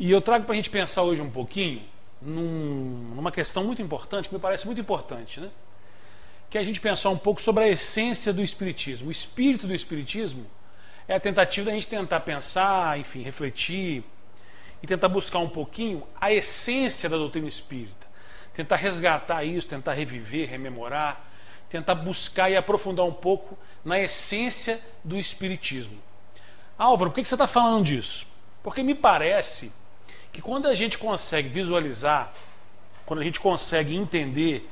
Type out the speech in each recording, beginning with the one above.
E eu trago para a gente pensar hoje um pouquinho num, numa questão muito importante, que me parece muito importante, né? que é a gente pensar um pouco sobre a essência do Espiritismo. O espírito do Espiritismo é a tentativa da gente tentar pensar, enfim, refletir e tentar buscar um pouquinho a essência da doutrina espírita. Tentar resgatar isso, tentar reviver, rememorar, tentar buscar e aprofundar um pouco na essência do Espiritismo. Álvaro, por que você está falando disso? Porque me parece que quando a gente consegue visualizar, quando a gente consegue entender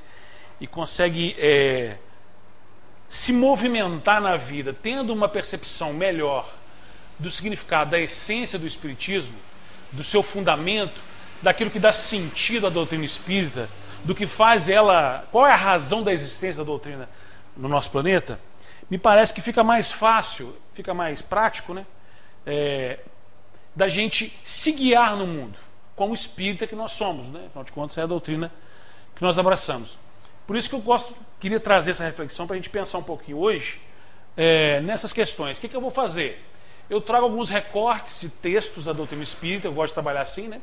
e consegue é, se movimentar na vida, tendo uma percepção melhor do significado, da essência do Espiritismo, do seu fundamento, daquilo que dá sentido à doutrina espírita, do que faz ela. Qual é a razão da existência da doutrina no nosso planeta? Me parece que fica mais fácil, fica mais prático, né? É, da gente se guiar no mundo, como espírita que nós somos, né? Afinal de contas, é a doutrina que nós abraçamos. Por isso que eu gosto, queria trazer essa reflexão para a gente pensar um pouquinho hoje é, nessas questões. O que, que eu vou fazer? Eu trago alguns recortes de textos da doutrina espírita, eu gosto de trabalhar assim, né?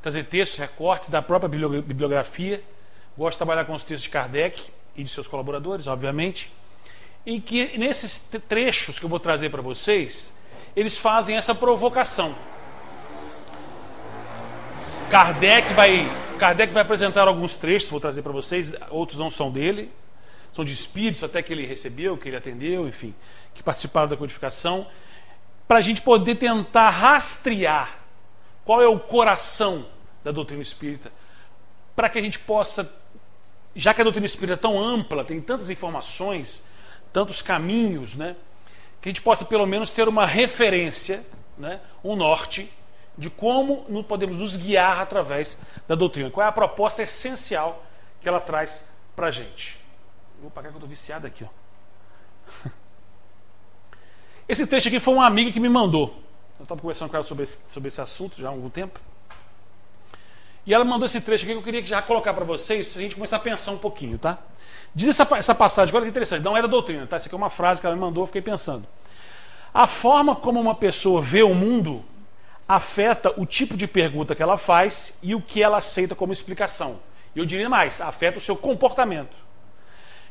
Trazer textos, recortes da própria bibliografia. Gosto de trabalhar com os textos de Kardec e de seus colaboradores, obviamente. E que nesses trechos que eu vou trazer para vocês, eles fazem essa provocação. Kardec vai Kardec vai apresentar alguns trechos, vou trazer para vocês, outros não são dele, são de espíritos até que ele recebeu, que ele atendeu, enfim, que participaram da codificação, para a gente poder tentar rastrear qual é o coração da doutrina espírita, para que a gente possa, já que a doutrina espírita é tão ampla, tem tantas informações, tantos caminhos, né, que a gente possa pelo menos ter uma referência, né, um norte de como podemos nos guiar através da doutrina. Qual é a proposta essencial que ela traz para a gente? Vou pagar que eu estou viciado aqui. Ó. Esse texto aqui foi uma amiga que me mandou. Eu estava conversando com ela sobre esse, sobre esse assunto já há algum tempo. E ela mandou esse trecho aqui que eu queria já colocar para vocês, para a gente começar a pensar um pouquinho, tá? Diz essa, essa passagem, olha que interessante, não é da doutrina, tá? Essa aqui é uma frase que ela me mandou, eu fiquei pensando. A forma como uma pessoa vê o mundo afeta o tipo de pergunta que ela faz e o que ela aceita como explicação. Eu diria mais, afeta o seu comportamento.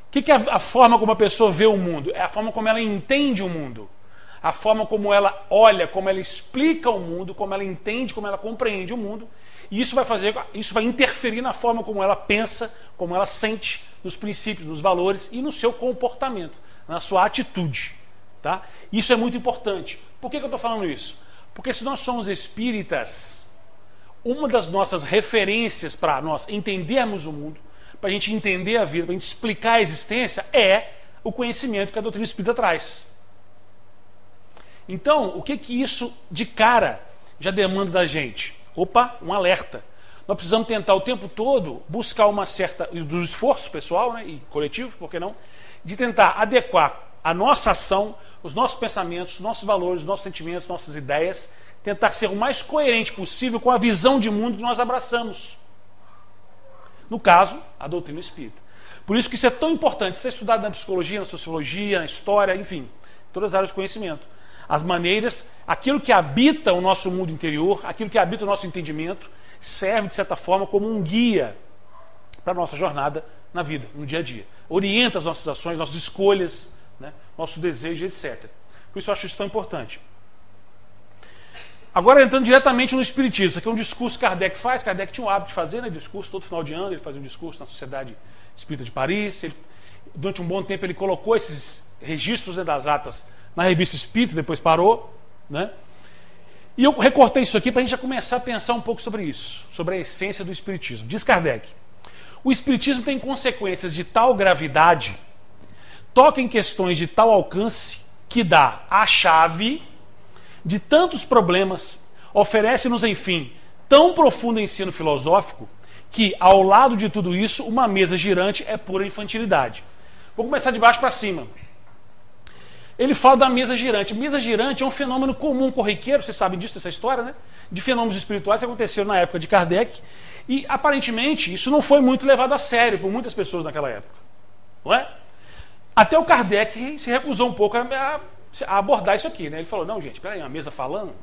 O que, que é a forma como a pessoa vê o mundo? É a forma como ela entende o mundo. A forma como ela olha, como ela explica o mundo, como ela entende, como ela compreende o mundo. E isso vai fazer, isso vai interferir na forma como ela pensa, como ela sente, nos princípios, nos valores e no seu comportamento, na sua atitude. Tá? Isso é muito importante. Por que, que eu estou falando isso? Porque se nós somos espíritas, uma das nossas referências para nós entendermos o mundo, para a gente entender a vida, para a gente explicar a existência, é o conhecimento que a doutrina espírita traz. Então, o que que isso de cara já demanda da gente? Opa, um alerta. Nós precisamos tentar o tempo todo buscar uma certa do esforço pessoal né, e coletivo, por que não, de tentar adequar a nossa ação os nossos pensamentos, os nossos valores, os nossos sentimentos, nossas ideias, tentar ser o mais coerente possível com a visão de mundo que nós abraçamos. No caso, a doutrina espírita. Por isso que isso é tão importante ser estudado na psicologia, na sociologia, na história, enfim, todas as áreas de conhecimento. As maneiras, aquilo que habita o nosso mundo interior, aquilo que habita o nosso entendimento, serve de certa forma como um guia para a nossa jornada na vida, no dia a dia. Orienta as nossas ações, nossas escolhas? Nosso desejo, etc. Por isso eu acho isso tão importante. Agora entrando diretamente no Espiritismo, isso aqui é um discurso que Kardec faz, Kardec tinha o hábito de fazer, né, discurso todo final de ano, ele fazia um discurso na Sociedade Espírita de Paris, ele, durante um bom tempo ele colocou esses registros né, das atas na revista Espírita, depois parou, né? E eu recortei isso aqui para a gente já começar a pensar um pouco sobre isso, sobre a essência do Espiritismo. Diz Kardec: o Espiritismo tem consequências de tal gravidade toca em questões de tal alcance que dá a chave de tantos problemas, oferece-nos, enfim, tão profundo ensino filosófico que, ao lado de tudo isso, uma mesa girante é pura infantilidade. Vou começar de baixo para cima. Ele fala da mesa girante. Mesa girante é um fenômeno comum, corriqueiro, vocês sabem disso, dessa história, né? De fenômenos espirituais que aconteceram na época de Kardec. E, aparentemente, isso não foi muito levado a sério por muitas pessoas naquela época. Não é? Até o Kardec se recusou um pouco a, a abordar isso aqui. Né? Ele falou: não, gente, peraí, uma mesa falando?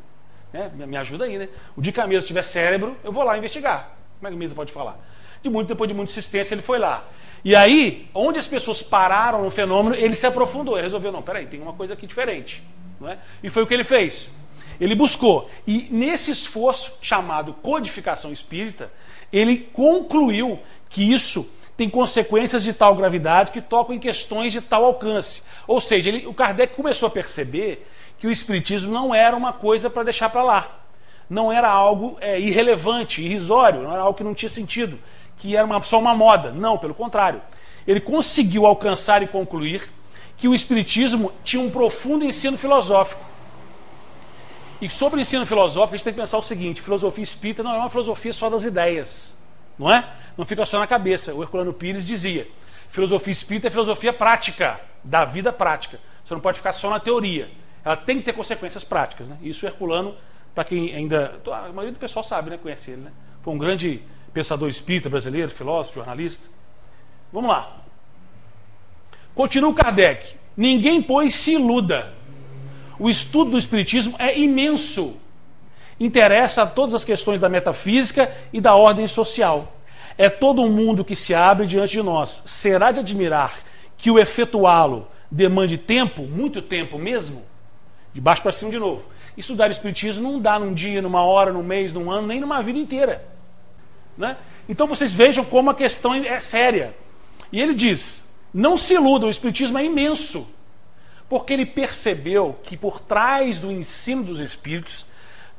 Né? Me ajuda aí, né? O dia que a mesa tiver cérebro, eu vou lá investigar. Como é que a mesa pode falar? De muito, depois de muita insistência, ele foi lá. E aí, onde as pessoas pararam no fenômeno, ele se aprofundou. Ele resolveu, não, peraí, tem uma coisa aqui diferente. Não é? E foi o que ele fez. Ele buscou. E nesse esforço chamado codificação espírita, ele concluiu que isso tem consequências de tal gravidade que tocam em questões de tal alcance. Ou seja, ele, o Kardec começou a perceber que o Espiritismo não era uma coisa para deixar para lá. Não era algo é, irrelevante, irrisório, não era algo que não tinha sentido, que era uma, só uma moda. Não, pelo contrário. Ele conseguiu alcançar e concluir que o Espiritismo tinha um profundo ensino filosófico. E sobre o ensino filosófico, a gente tem que pensar o seguinte: filosofia espírita não é uma filosofia só das ideias, não é? Não fica só na cabeça. O Herculano Pires dizia: filosofia espírita é filosofia prática, da vida prática. Você não pode ficar só na teoria. Ela tem que ter consequências práticas. Né? Isso o Herculano, para quem ainda. A maioria do pessoal sabe, né? Conhece ele, né? Foi um grande pensador espírita brasileiro, filósofo, jornalista. Vamos lá. Continua o Kardec. Ninguém, pois, se iluda. O estudo do Espiritismo é imenso. Interessa a todas as questões da metafísica e da ordem social. É todo um mundo que se abre diante de nós. Será de admirar que o efetuá-lo demande tempo, muito tempo mesmo? De baixo para cima de novo. Estudar Espiritismo não dá num dia, numa hora, num mês, num ano, nem numa vida inteira. Né? Então vocês vejam como a questão é séria. E ele diz: não se iludam, o Espiritismo é imenso. Porque ele percebeu que por trás do ensino dos Espíritos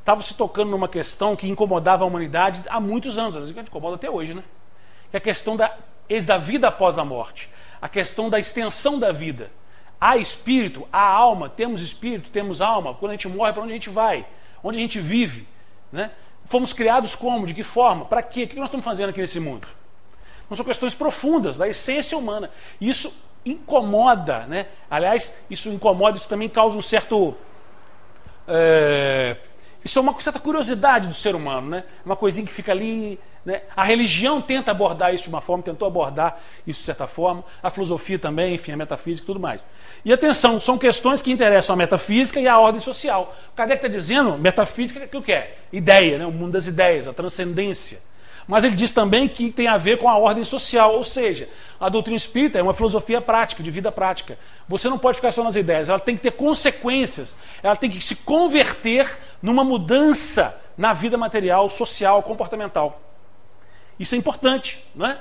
estava se tocando numa questão que incomodava a humanidade há muitos anos, às vezes incomoda até hoje, né? Que é a questão da, da vida após a morte, a questão da extensão da vida. Há espírito, há alma, temos espírito, temos alma. Quando a gente morre, para onde a gente vai? Onde a gente vive? Né? Fomos criados como? De que forma? Para quê? O que nós estamos fazendo aqui nesse mundo? Não são questões profundas da essência humana. Isso incomoda, né? Aliás, isso incomoda, isso também causa um certo. É, isso é uma certa curiosidade do ser humano, né? Uma coisinha que fica ali. Né? A religião tenta abordar isso de uma forma, tentou abordar isso de certa forma, a filosofia também, enfim, a metafísica e tudo mais. E atenção, são questões que interessam a metafísica e a ordem social. O Kardec está dizendo, metafísica, que o que é? Ideia, né? o mundo das ideias, a transcendência. Mas ele diz também que tem a ver com a ordem social, ou seja, a doutrina espírita é uma filosofia prática, de vida prática. Você não pode ficar só nas ideias, ela tem que ter consequências, ela tem que se converter numa mudança na vida material, social, comportamental. Isso é importante, não é?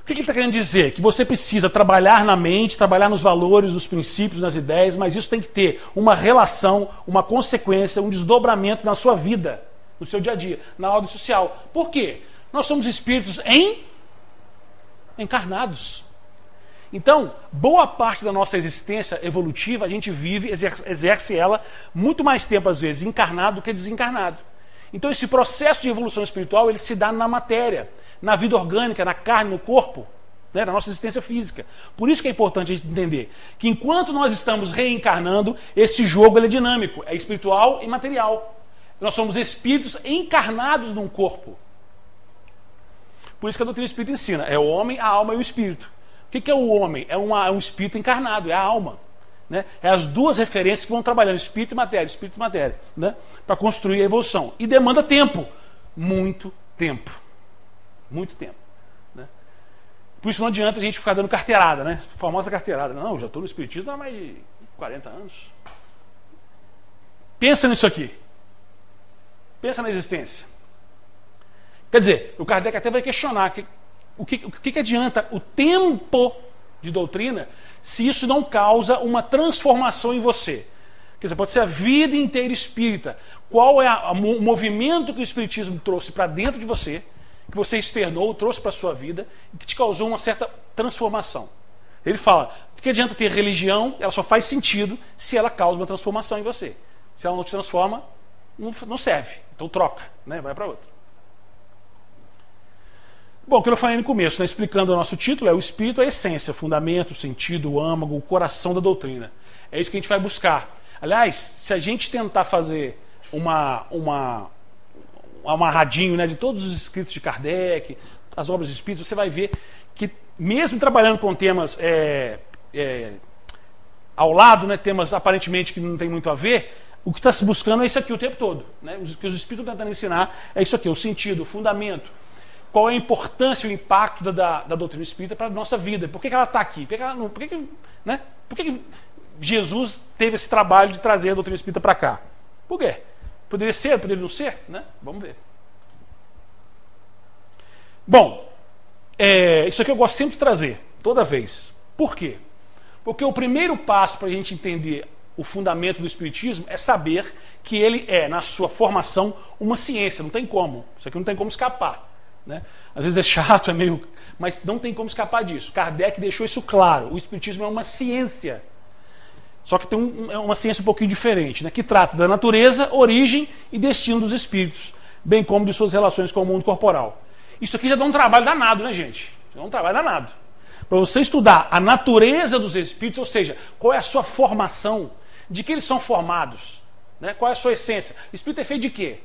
O que ele está querendo dizer? Que você precisa trabalhar na mente, trabalhar nos valores, nos princípios, nas ideias, mas isso tem que ter uma relação, uma consequência, um desdobramento na sua vida, no seu dia a dia, na ordem social. Por quê? Nós somos espíritos em encarnados. Então, boa parte da nossa existência evolutiva, a gente vive, exerce, ela muito mais tempo, às vezes, encarnado do que desencarnado. Então, esse processo de evolução espiritual, ele se dá na matéria, na vida orgânica, na carne, no corpo, né, na nossa existência física. Por isso que é importante a gente entender que enquanto nós estamos reencarnando, esse jogo é dinâmico, é espiritual e material. Nós somos espíritos encarnados num corpo. Por isso que a doutrina espírita ensina: é o homem, a alma e o espírito. O que é o homem? É, uma, é um espírito encarnado, é a alma. Né? É as duas referências que vão trabalhando, espírito e matéria, espírito e matéria, né? para construir a evolução. E demanda tempo. Muito tempo. Muito tempo. Né? Por isso não adianta a gente ficar dando carteirada, né? Famosa carteirada. Não, já estou no espiritismo há mais de 40 anos. Pensa nisso aqui. Pensa na existência. Quer dizer, o Kardec até vai questionar que, o, que, o que, adianta o tempo de doutrina se isso não causa uma transformação em você. Quer dizer, pode ser a vida inteira espírita. Qual é a, o movimento que o Espiritismo trouxe para dentro de você, que você externou, trouxe para a sua vida, e que te causou uma certa transformação. Ele fala: o que adianta ter religião? Ela só faz sentido se ela causa uma transformação em você. Se ela não te transforma, não, não serve. Então troca, né? vai para outra. Bom, o que eu falei no começo, né, explicando o nosso título, é o espírito, a essência, fundamento, sentido, âmago, o coração da doutrina. É isso que a gente vai buscar. Aliás, se a gente tentar fazer uma, uma um amarradinho né, de todos os escritos de Kardec, as obras de espírito, você vai ver que, mesmo trabalhando com temas é, é, ao lado, né, temas aparentemente que não tem muito a ver, o que está se buscando é isso aqui o tempo todo. Né? O que os espíritos estão tentando ensinar é isso aqui, o sentido, o fundamento. Qual é a importância o impacto da, da, da doutrina espírita para a nossa vida? Por que, que ela está aqui? Por que, ela por que, que, né? por que, que Jesus teve esse trabalho de trazer a doutrina espírita para cá? Por quê? Poderia ser, poderia não ser? Né? Vamos ver. Bom, é, isso aqui eu gosto sempre de trazer, toda vez. Por quê? Porque o primeiro passo para a gente entender o fundamento do Espiritismo é saber que ele é, na sua formação, uma ciência. Não tem como. Isso aqui não tem como escapar. Né? Às vezes é chato, é meio. Mas não tem como escapar disso. Kardec deixou isso claro. O Espiritismo é uma ciência. Só que tem um, é uma ciência um pouquinho diferente, né? que trata da natureza, origem e destino dos espíritos, bem como de suas relações com o mundo corporal. Isso aqui já dá um trabalho danado, né, gente? Já dá um trabalho danado. Para você estudar a natureza dos espíritos, ou seja, qual é a sua formação, de que eles são formados, né? qual é a sua essência. Espírito é feito de quê?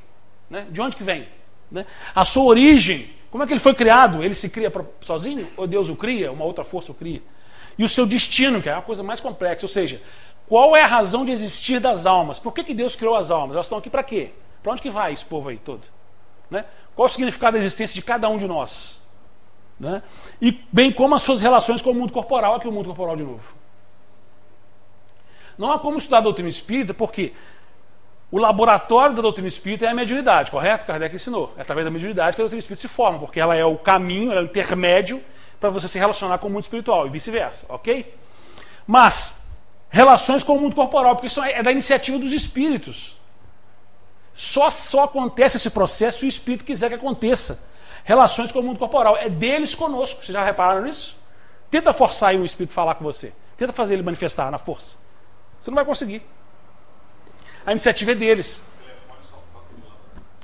Né? De onde que vem? Né? A sua origem, como é que ele foi criado? Ele se cria sozinho? Ou Deus o cria? Uma outra força o cria? E o seu destino, que é a coisa mais complexa, ou seja, qual é a razão de existir das almas? Por que, que Deus criou as almas? Elas estão aqui para quê? Para onde que vai esse povo aí todo? Né? Qual o significado da existência de cada um de nós? Né? E bem como as suas relações com o mundo corporal, aqui o mundo corporal de novo. Não há como estudar a doutrina espírita, porque o laboratório da doutrina espírita é a mediunidade, correto? Kardec ensinou. É através da mediunidade que a doutrina espírita se forma, porque ela é o caminho, é o intermédio para você se relacionar com o mundo espiritual e vice-versa, ok? Mas, relações com o mundo corporal, porque isso é da iniciativa dos espíritos. Só, só acontece esse processo se o espírito quiser que aconteça. Relações com o mundo corporal. É deles conosco. Vocês já repararam nisso? Tenta forçar aí o espírito falar com você. Tenta fazer ele manifestar na força. Você não vai conseguir. A iniciativa é deles.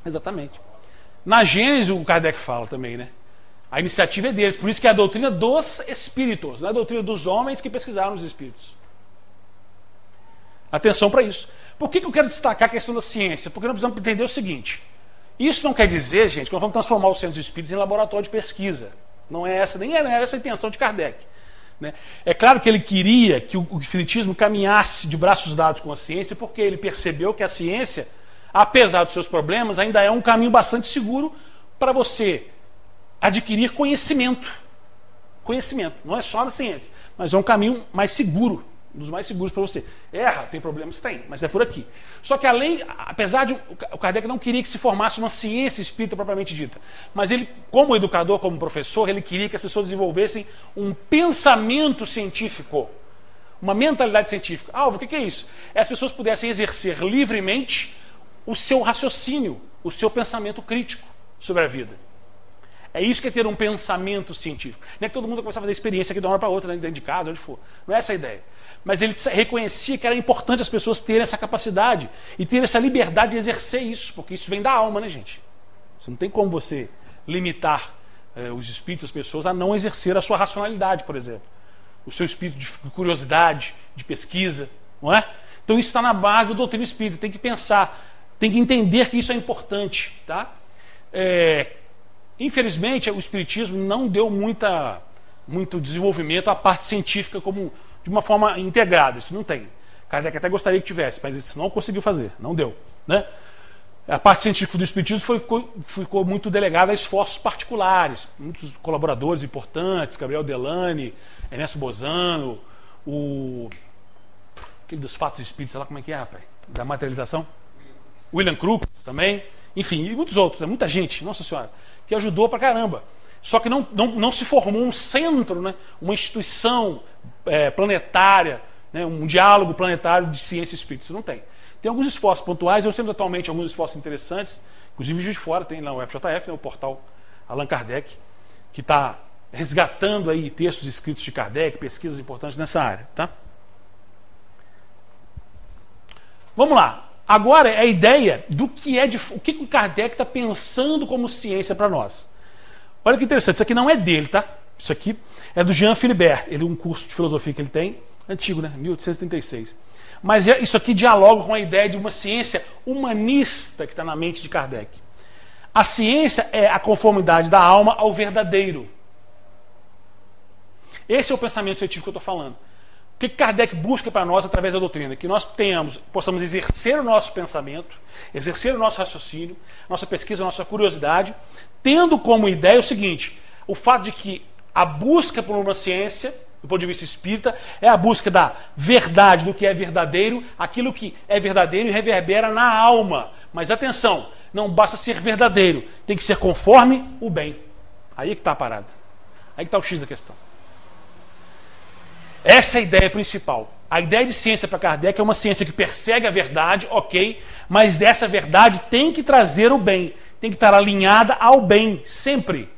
Exatamente. Na Gênesis, o Kardec fala também, né? A iniciativa é deles. Por isso que é a doutrina dos espíritos, não é a doutrina dos homens que pesquisaram os espíritos. Atenção para isso. Por que, que eu quero destacar a questão da ciência? Porque nós precisamos entender o seguinte: isso não quer dizer, gente, que nós vamos transformar os centros espíritas em laboratório de pesquisa. Não é essa, nem era essa a intenção de Kardec. Né? É claro que ele queria que o, Espiritismo caminhasse de braços dados com a ciência, porque ele percebeu que a ciência, apesar dos seus problemas, ainda é um caminho bastante seguro para você adquirir conhecimento. Conhecimento, não é só na ciência, mas é um caminho mais seguro dos mais seguros para você. Erra, tem problemas? Tem, mas é por aqui. Só que além, apesar de o Kardec não queria que se formasse uma ciência espírita propriamente dita, mas ele, como educador, como professor, ele queria que as pessoas desenvolvessem um pensamento científico, uma mentalidade científica. Alvo, o que é isso? É as pessoas pudessem exercer livremente o seu raciocínio, o seu pensamento crítico sobre a vida. É isso que é ter um pensamento científico. Não é que todo mundo vai começar a fazer experiência aqui de uma hora para outra, né, dentro de casa, onde for. Não é essa a ideia mas ele reconhecia que era importante as pessoas terem essa capacidade e terem essa liberdade de exercer isso, porque isso vem da alma, né, gente? Você não tem como você limitar eh, os espíritos das pessoas a não exercer a sua racionalidade, por exemplo. O seu espírito de curiosidade, de pesquisa, não é? Então isso está na base da doutrina espírita. Tem que pensar, tem que entender que isso é importante, tá? É, infelizmente, o espiritismo não deu muita, muito desenvolvimento à parte científica como de uma forma integrada. Isso não tem. Kardec até gostaria que tivesse, mas isso não conseguiu fazer, não deu. Né? A parte científica do Espiritismo foi, ficou, ficou, muito delegada a esforços particulares. Muitos colaboradores importantes, Gabriel Delane, Ernesto Bozano, o. aquele dos fatos espíritas, sei lá como é que é, rapaz? Da materialização. William Crookes também. Enfim, e muitos outros, é muita gente, nossa senhora, que ajudou pra caramba. Só que não, não, não se formou um centro, né, uma instituição é, planetária, né, um diálogo planetário de ciência e espírito. Isso não tem. Tem alguns esforços pontuais, nós temos atualmente alguns esforços interessantes, inclusive de Fora tem lá o FJF, né, o portal Allan Kardec, que está resgatando aí textos escritos de Kardec, pesquisas importantes nessa área. Tá? Vamos lá. Agora é a ideia do que é de, o que o Kardec está pensando como ciência para nós. Olha que interessante, isso aqui não é dele, tá? Isso aqui é do Jean Philibert, ele um curso de filosofia que ele tem, antigo, né? 1836. Mas é, isso aqui dialoga com a ideia de uma ciência humanista que está na mente de Kardec. A ciência é a conformidade da alma ao verdadeiro. Esse é o pensamento científico que eu estou falando. que Kardec busca para nós através da doutrina? Que nós tenhamos, possamos exercer o nosso pensamento, exercer o nosso raciocínio, nossa pesquisa, nossa curiosidade, tendo como ideia o seguinte: o fato de que a busca por uma ciência, do ponto de vista espírita, é a busca da verdade, do que é verdadeiro, aquilo que é verdadeiro e reverbera na alma. Mas atenção, não basta ser verdadeiro, tem que ser conforme o bem. Aí é que está a parada. Aí que está o X da questão. Essa é a ideia principal. A ideia de ciência para Kardec é uma ciência que persegue a verdade, ok, mas dessa verdade tem que trazer o bem, tem que estar alinhada ao bem, sempre.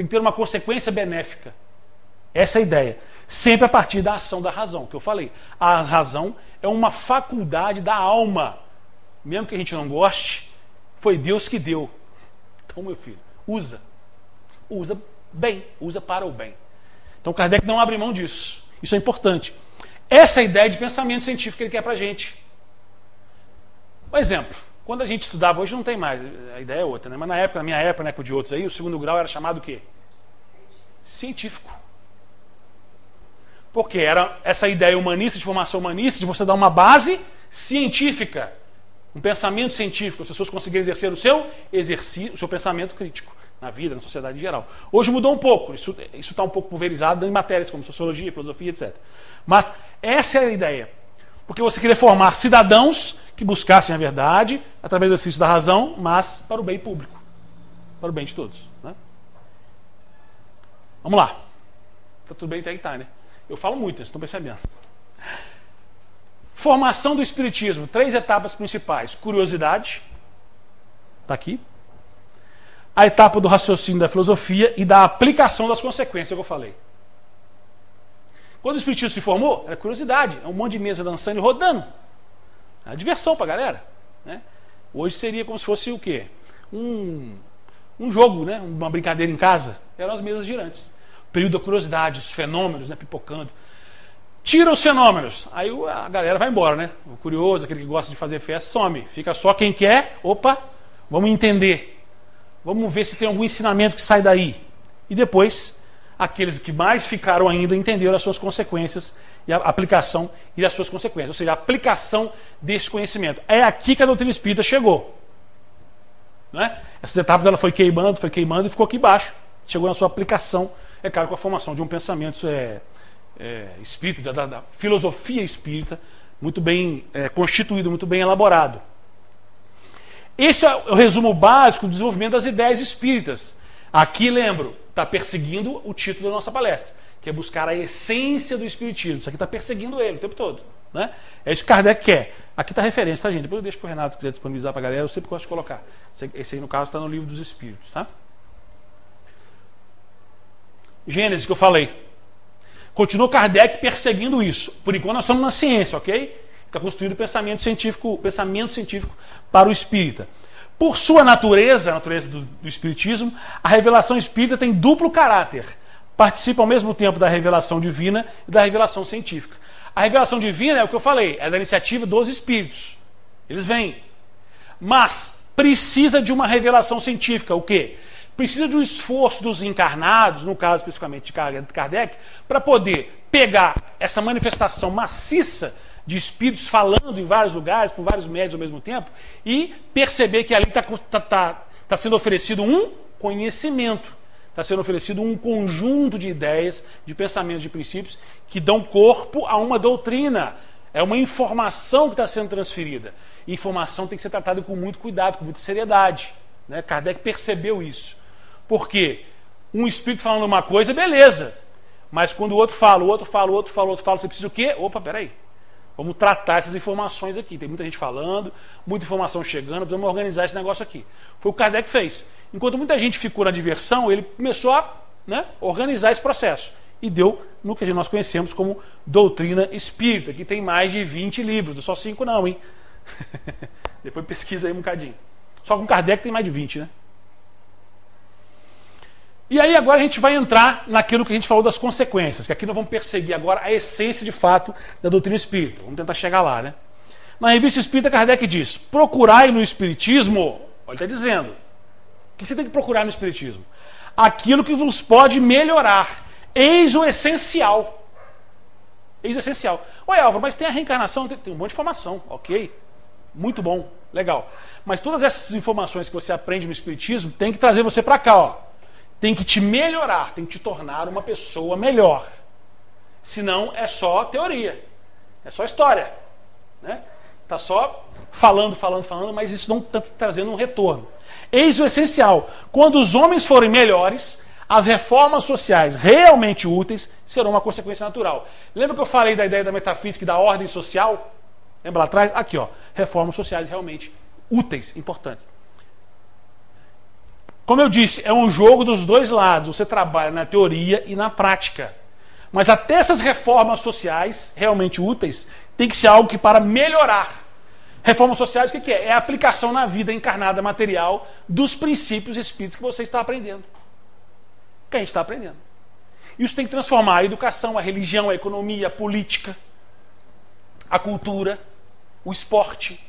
Tem que ter uma consequência benéfica. Essa é a ideia. Sempre a partir da ação da razão, que eu falei. A razão é uma faculdade da alma. Mesmo que a gente não goste, foi Deus que deu. Então, meu filho, usa. Usa bem, usa para o bem. Então Kardec não abre mão disso. Isso é importante. Essa é a ideia de pensamento científico que ele quer para a gente. Um exemplo. Quando a gente estudava, hoje não tem mais, a ideia é outra, né? mas na época, na minha época, na época de outros aí, o segundo grau era chamado o quê? Científico. Porque era essa ideia humanista, de formação humanista, de você dar uma base científica, um pensamento científico, as pessoas conseguirem exercer o seu exercício, o seu pensamento crítico na vida, na sociedade em geral. Hoje mudou um pouco, isso está um pouco pulverizado em matérias como sociologia, filosofia, etc. Mas essa é a ideia. Porque você queria formar cidadãos que buscassem a verdade através do exercício da razão, mas para o bem público, para o bem de todos. Né? Vamos lá. Está tudo bem até aí, tá, né? Eu falo muito, vocês estão percebendo. Formação do Espiritismo, três etapas principais: curiosidade, está aqui a etapa do raciocínio da filosofia e da aplicação das consequências que eu falei. Quando o Espiritismo se formou, era curiosidade, é um monte de mesa dançando e rodando. Era diversão para a galera. Né? Hoje seria como se fosse o quê? Um, um jogo, né? uma brincadeira em casa. Eram as mesas girantes. O período da curiosidade, os fenômenos né? pipocando. Tira os fenômenos, aí a galera vai embora, né? O curioso, aquele que gosta de fazer festa, some. Fica só quem quer, opa, vamos entender. Vamos ver se tem algum ensinamento que sai daí. E depois, aqueles que mais ficaram ainda entenderam as suas consequências e a aplicação e as suas consequências, ou seja, a aplicação desse conhecimento. É aqui que a doutrina espírita chegou. Né? Essas etapas ela foi queimando, foi queimando e ficou aqui embaixo. Chegou na sua aplicação, é claro, com a formação de um pensamento é, é, espírita, da, da, filosofia espírita, muito bem é, constituído, muito bem elaborado. Esse é o resumo básico do desenvolvimento das ideias espíritas. Aqui, lembro, está perseguindo o título da nossa palestra, que é buscar a essência do espiritismo. Isso aqui está perseguindo ele o tempo todo. Né? É isso que Kardec quer. Aqui está a referência, tá, gente? Depois eu deixo para o Renato, se quiser disponibilizar para a galera, eu sempre gosto de colocar. Esse aí, no caso, está no livro dos Espíritos. Tá? Gênesis, que eu falei. Continua Kardec perseguindo isso. Por enquanto, nós estamos na ciência, ok? Está construído o pensamento científico, pensamento científico para o espírita. Por sua natureza, a natureza do, do espiritismo, a revelação espírita tem duplo caráter. Participa ao mesmo tempo da revelação divina e da revelação científica. A revelação divina é o que eu falei, é da iniciativa dos espíritos. Eles vêm. Mas precisa de uma revelação científica, o quê? Precisa de um esforço dos encarnados, no caso especificamente de Kardec, para poder pegar essa manifestação maciça de espíritos falando em vários lugares, com vários médios ao mesmo tempo, e perceber que ali está tá, tá, tá sendo oferecido um conhecimento, está sendo oferecido um conjunto de ideias, de pensamentos, de princípios que dão corpo a uma doutrina. É uma informação que está sendo transferida. Informação tem que ser tratada com muito cuidado, com muita seriedade. Né? Kardec percebeu isso. Porque um espírito falando uma coisa, beleza. Mas quando o outro fala, o outro fala, o outro fala, o outro fala, você precisa o quê? Opa, peraí. Vamos tratar essas informações aqui. Tem muita gente falando, muita informação chegando, precisamos organizar esse negócio aqui. Foi o que Kardec fez. Enquanto muita gente ficou na diversão, ele começou a né, organizar esse processo. E deu no que nós conhecemos como doutrina espírita, que tem mais de 20 livros, não só 5 não, hein? Depois pesquisa aí um bocadinho. Só com Kardec tem mais de 20, né? E aí agora a gente vai entrar naquilo que a gente falou das consequências, que aqui nós vamos perseguir agora a essência de fato da doutrina espírita. Vamos tentar chegar lá, né? Na revista Espírita, Kardec diz: procurai no Espiritismo, olha, está dizendo, o que você tem que procurar no Espiritismo? Aquilo que vos pode melhorar. Eis o essencial. Eis essencial. Oi, Álvaro, mas tem a reencarnação, tem, tem um monte de informação, ok. Muito bom, legal. Mas todas essas informações que você aprende no Espiritismo tem que trazer você para cá, ó. Tem que te melhorar, tem que te tornar uma pessoa melhor. Senão é só teoria, é só história. Né? Tá só falando, falando, falando, mas isso não está trazendo um retorno. Eis o essencial. Quando os homens forem melhores, as reformas sociais realmente úteis serão uma consequência natural. Lembra que eu falei da ideia da metafísica e da ordem social? Lembra lá atrás? Aqui, ó. Reformas sociais realmente úteis, importantes. Como eu disse, é um jogo dos dois lados. Você trabalha na teoria e na prática. Mas até essas reformas sociais realmente úteis tem que ser algo que para melhorar. Reformas sociais, o que é? É a aplicação na vida encarnada material dos princípios espíritos que você está aprendendo. Que a gente está aprendendo. Isso tem que transformar a educação, a religião, a economia, a política, a cultura, o esporte.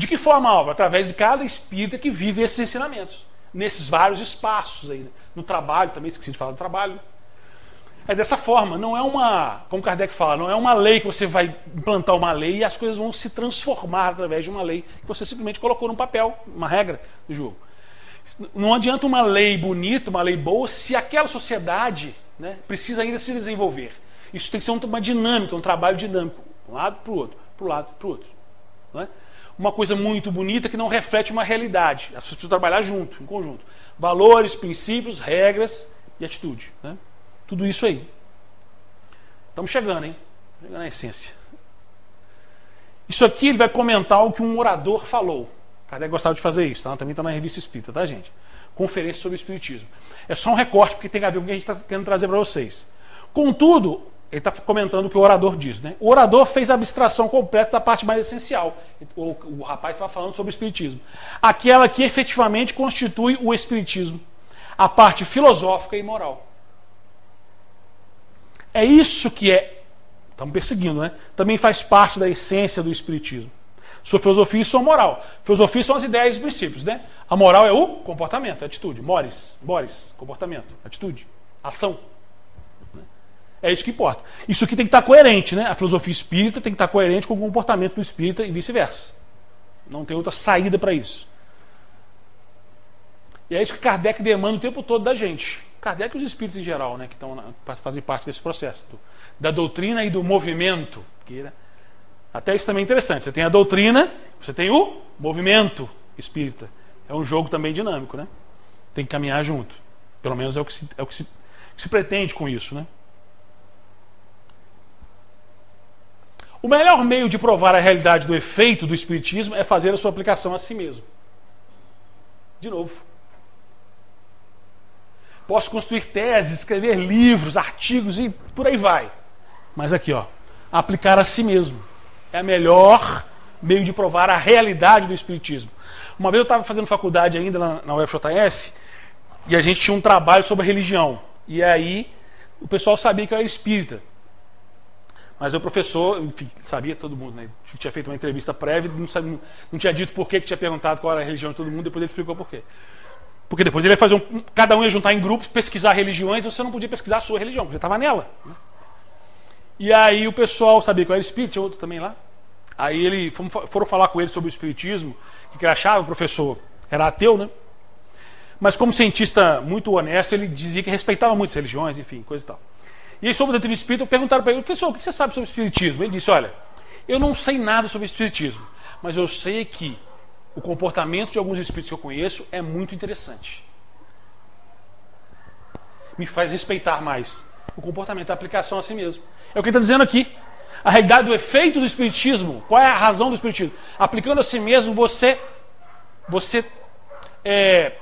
De que forma, Álvaro? Através de cada espírita que vive esses ensinamentos. Nesses vários espaços aí. Né? No trabalho, também esqueci de falar do trabalho. É dessa forma, não é uma, como Kardec fala, não é uma lei que você vai implantar uma lei e as coisas vão se transformar através de uma lei que você simplesmente colocou num papel, uma regra do jogo. Não adianta uma lei bonita, uma lei boa, se aquela sociedade né, precisa ainda se desenvolver. Isso tem que ser uma dinâmica, um trabalho dinâmico, um lado para o outro, para o lado para o outro. Não é? Uma coisa muito bonita que não reflete uma realidade. As pessoas precisam trabalhar junto, em conjunto. Valores, princípios, regras e atitude. Né? Tudo isso aí. Estamos chegando, hein? Chegando na essência. Isso aqui ele vai comentar o que um orador falou. Kardec gostava de fazer isso, tá? também está na revista Espírita, tá, gente? Conferência sobre Espiritismo. É só um recorte, porque tem a ver com o que a gente está querendo trazer para vocês. Contudo, ele está comentando o que o orador diz. Né? O orador fez a abstração completa da parte mais essencial. O, o rapaz estava falando sobre o Espiritismo. Aquela que efetivamente constitui o Espiritismo. A parte filosófica e moral. É isso que é. Estamos perseguindo, né? Também faz parte da essência do Espiritismo. Sua filosofia e sua moral. Filosofia são as ideias e princípios, né? A moral é o comportamento, atitude. Mores, mores, comportamento, atitude, ação. É isso que importa. Isso aqui tem que estar coerente, né? A filosofia espírita tem que estar coerente com o comportamento do espírita e vice-versa. Não tem outra saída para isso. E é isso que Kardec demanda o tempo todo da gente. Kardec e os espíritos em geral, né, que estão fazem parte desse processo do, da doutrina e do movimento. Que, né, até isso também é interessante. Você tem a doutrina, você tem o movimento espírita. É um jogo também dinâmico, né? Tem que caminhar junto. Pelo menos é o que se, é o que se, que se pretende com isso, né? O melhor meio de provar a realidade do efeito do Espiritismo é fazer a sua aplicação a si mesmo. De novo. Posso construir teses, escrever livros, artigos e por aí vai. Mas aqui, ó, aplicar a si mesmo. É o melhor meio de provar a realidade do Espiritismo. Uma vez eu estava fazendo faculdade ainda na, na UFJF e a gente tinha um trabalho sobre religião. E aí o pessoal sabia que eu era espírita. Mas o professor, enfim, sabia todo mundo, né? Tinha feito uma entrevista prévia, não, sabia, não tinha dito por que, tinha perguntado qual era a religião de todo mundo, depois ele explicou por quê. Porque depois ele ia fazer um. Cada um ia juntar em grupos, pesquisar religiões, você não podia pesquisar a sua religião, porque estava nela. Né? E aí o pessoal sabia que eu era espírita, tinha outro também lá. Aí ele foram falar com ele sobre o espiritismo, que ele achava, o professor era ateu, né? Mas como cientista muito honesto, ele dizia que respeitava muito as religiões, enfim, coisa e tal. E aí, sobre o doutrina espírita, perguntaram para ele, professor, o que você sabe sobre espiritismo? Ele disse, olha, eu não sei nada sobre espiritismo, mas eu sei que o comportamento de alguns espíritos que eu conheço é muito interessante. Me faz respeitar mais o comportamento, a aplicação a si mesmo. É o que ele está dizendo aqui. A realidade do efeito do espiritismo, qual é a razão do espiritismo? Aplicando a si mesmo, você, você é,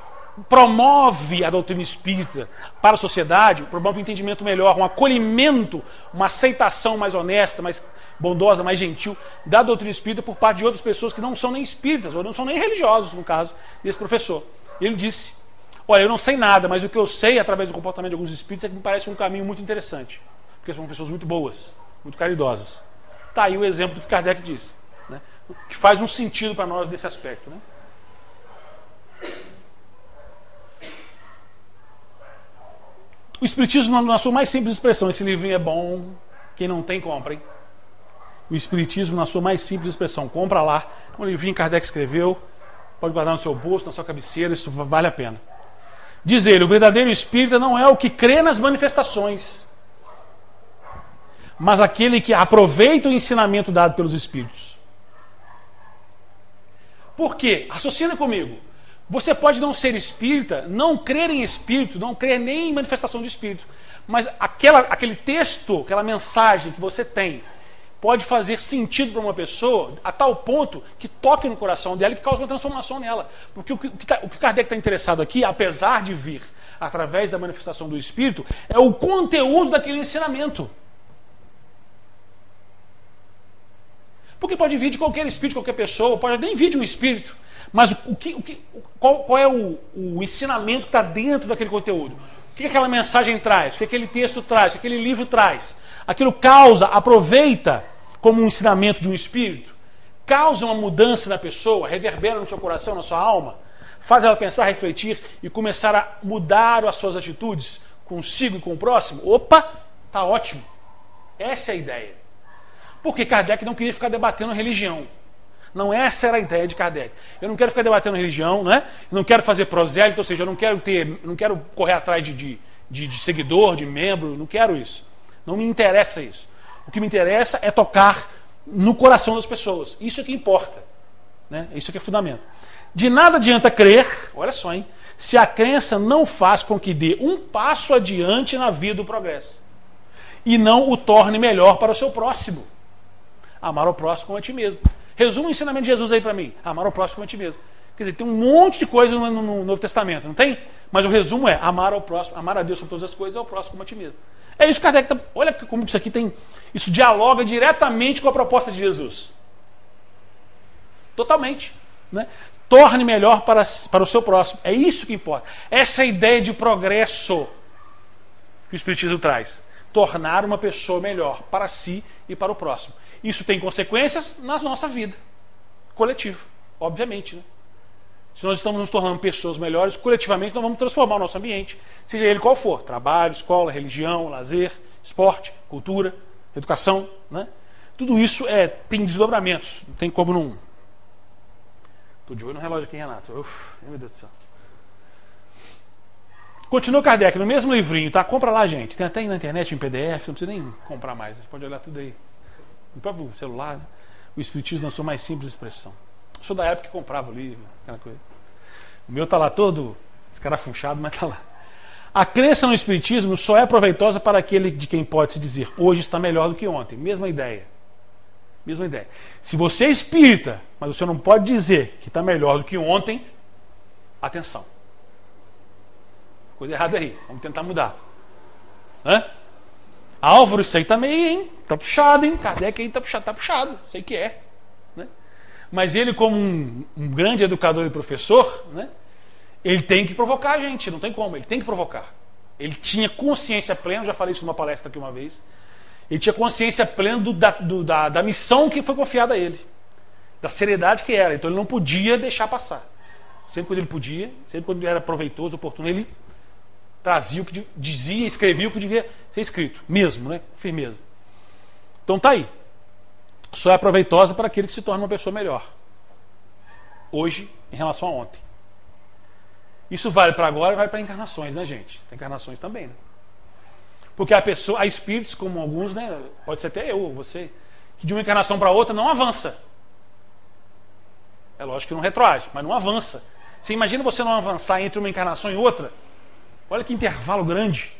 promove a doutrina espírita para a sociedade, promove um entendimento melhor, um acolhimento, uma aceitação mais honesta, mais bondosa, mais gentil da doutrina espírita por parte de outras pessoas que não são nem espíritas, ou não são nem religiosos, no caso desse professor. Ele disse: Olha, eu não sei nada, mas o que eu sei através do comportamento de alguns espíritos é que me parece um caminho muito interessante, porque são pessoas muito boas, muito caridosas. Está aí o exemplo do que Kardec disse, né? que faz um sentido para nós nesse aspecto. Né? O Espiritismo, na sua mais simples expressão, esse livrinho é bom, quem não tem, compra, hein? O Espiritismo, na sua mais simples expressão, compra lá. Um livrinho que Kardec escreveu, pode guardar no seu bolso, na sua cabeceira, isso vale a pena. Diz ele: o verdadeiro espírita não é o que crê nas manifestações, mas aquele que aproveita o ensinamento dado pelos espíritos. Por quê? Raciocina comigo. Você pode não ser espírita, não crer em espírito, não crer nem em manifestação de espírito, mas aquela, aquele texto, aquela mensagem que você tem, pode fazer sentido para uma pessoa a tal ponto que toque no coração dela e que cause uma transformação nela. Porque o que, o que, tá, o que Kardec está interessado aqui, apesar de vir através da manifestação do Espírito, é o conteúdo daquele ensinamento. Porque pode vir de qualquer espírito, qualquer pessoa, pode nem vir de um espírito. Mas o que, o que, qual, qual é o, o ensinamento que está dentro daquele conteúdo? O que aquela mensagem traz? O que aquele texto traz? O que aquele livro traz? Aquilo causa, aproveita como um ensinamento de um espírito? Causa uma mudança na pessoa? Reverbera no seu coração, na sua alma? Faz ela pensar, refletir e começar a mudar as suas atitudes consigo e com o próximo? Opa, tá ótimo. Essa é a ideia. Porque Kardec não queria ficar debatendo religião. Não essa era a ideia de Kardec. Eu não quero ficar debatendo religião, né? Não quero fazer prosélito, ou seja, eu não quero ter, não quero correr atrás de, de, de, de seguidor, de membro, não quero isso. Não me interessa isso. O que me interessa é tocar no coração das pessoas. Isso é que importa. Né? Isso é que é fundamento. De nada adianta crer, olha só, hein? Se a crença não faz com que dê um passo adiante na vida do progresso e não o torne melhor para o seu próximo. Amar o próximo como a ti mesmo. Resuma o ensinamento de Jesus aí para mim. Amar o próximo a ti mesmo. Quer dizer, tem um monte de coisa no, no, no, Novo Testamento, não tem? Mas o resumo é amar ao próximo, amar a Deus sobre todas as coisas e ao próximo como a ti mesmo. É isso que Kardec está. Olha como isso aqui tem. Isso dialoga diretamente com a proposta de Jesus. Totalmente. Né? Torne melhor para, para o seu próximo. É isso que importa. Essa é a ideia de progresso que o Espiritismo traz. Tornar uma pessoa melhor para si e para o próximo. Isso tem consequências na nossa vida coletiva, obviamente. Né? Se nós estamos nos tornando pessoas melhores, coletivamente nós vamos transformar o nosso ambiente, seja ele qual for: trabalho, escola, religião, lazer, esporte, cultura, educação. Né? Tudo isso é, tem desdobramentos, não tem como não. Estou de olho no relógio aqui, Renato. Uf, meu Deus do céu. Continua Kardec, no mesmo livrinho, tá? Compra lá, gente. Tem até na internet em PDF, não precisa nem comprar mais. Você pode olhar tudo aí no próprio celular, né? o Espiritismo na sua mais simples expressão. Eu sou da época que comprava o livro, aquela coisa. O meu está lá todo escarafunchado, mas está lá. A crença no Espiritismo só é proveitosa para aquele de quem pode se dizer hoje está melhor do que ontem. Mesma ideia. Mesma ideia. Se você é espírita, mas você não pode dizer que está melhor do que ontem, atenção. Coisa errada aí. Vamos tentar mudar. Hã? Álvaro, isso aí tá meio, hein? Tá puxado, hein? Kardec aí tá puxado, tá puxado, sei que é. Né? Mas ele, como um, um, grande educador e professor, né? ele tem que provocar a gente, não tem como, ele tem que provocar. Ele tinha consciência plena, já falei isso numa palestra aqui uma vez. Ele tinha consciência plena do, da, do, da, da missão que foi confiada a ele, da seriedade que era. Então ele não podia deixar passar. Sempre quando ele podia, sempre quando era proveitoso, oportuno, ele trazia o que dizia, escrevia o que devia ser escrito, mesmo, né? Firmeza. Então tá aí. Só é proveitosa para aquele que se torna uma pessoa melhor. Hoje, em relação a ontem. Isso vale para agora e vale para encarnações, né, gente? Tem encarnações também, né? Porque a pessoa, há espíritos, como alguns, né? Pode ser até eu ou você, que de uma encarnação para outra não avança. É lógico que não retroage, mas não avança. Você imagina você não avançar entre uma encarnação e outra? Olha que intervalo grande.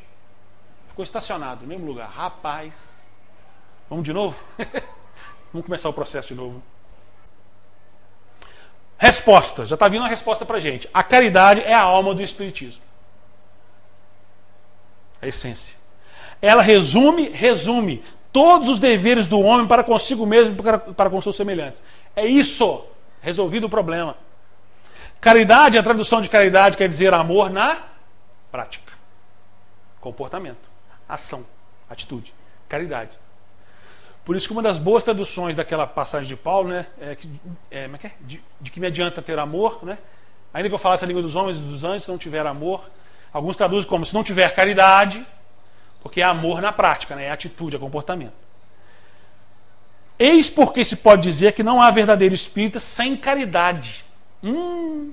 Ficou estacionado no mesmo lugar. Rapaz. Vamos de novo? Vamos começar o processo de novo. Resposta. Já está vindo a resposta para gente. A caridade é a alma do Espiritismo. A essência. Ela resume, resume todos os deveres do homem para consigo mesmo e para, para com seus semelhantes. É isso. Resolvido o problema. Caridade, a tradução de caridade quer dizer amor na prática, comportamento, ação, atitude, caridade. Por isso que uma das boas traduções daquela passagem de Paulo, né, é, é, é, é de, de, que me adianta ter amor, né? Ainda que eu falasse a língua dos homens e dos anjos, se não tiver amor, Alguns traduzem como se não tiver caridade, porque é amor na prática, né? é atitude, é comportamento. Eis porque se pode dizer que não há verdadeiro espírita sem caridade. Hum,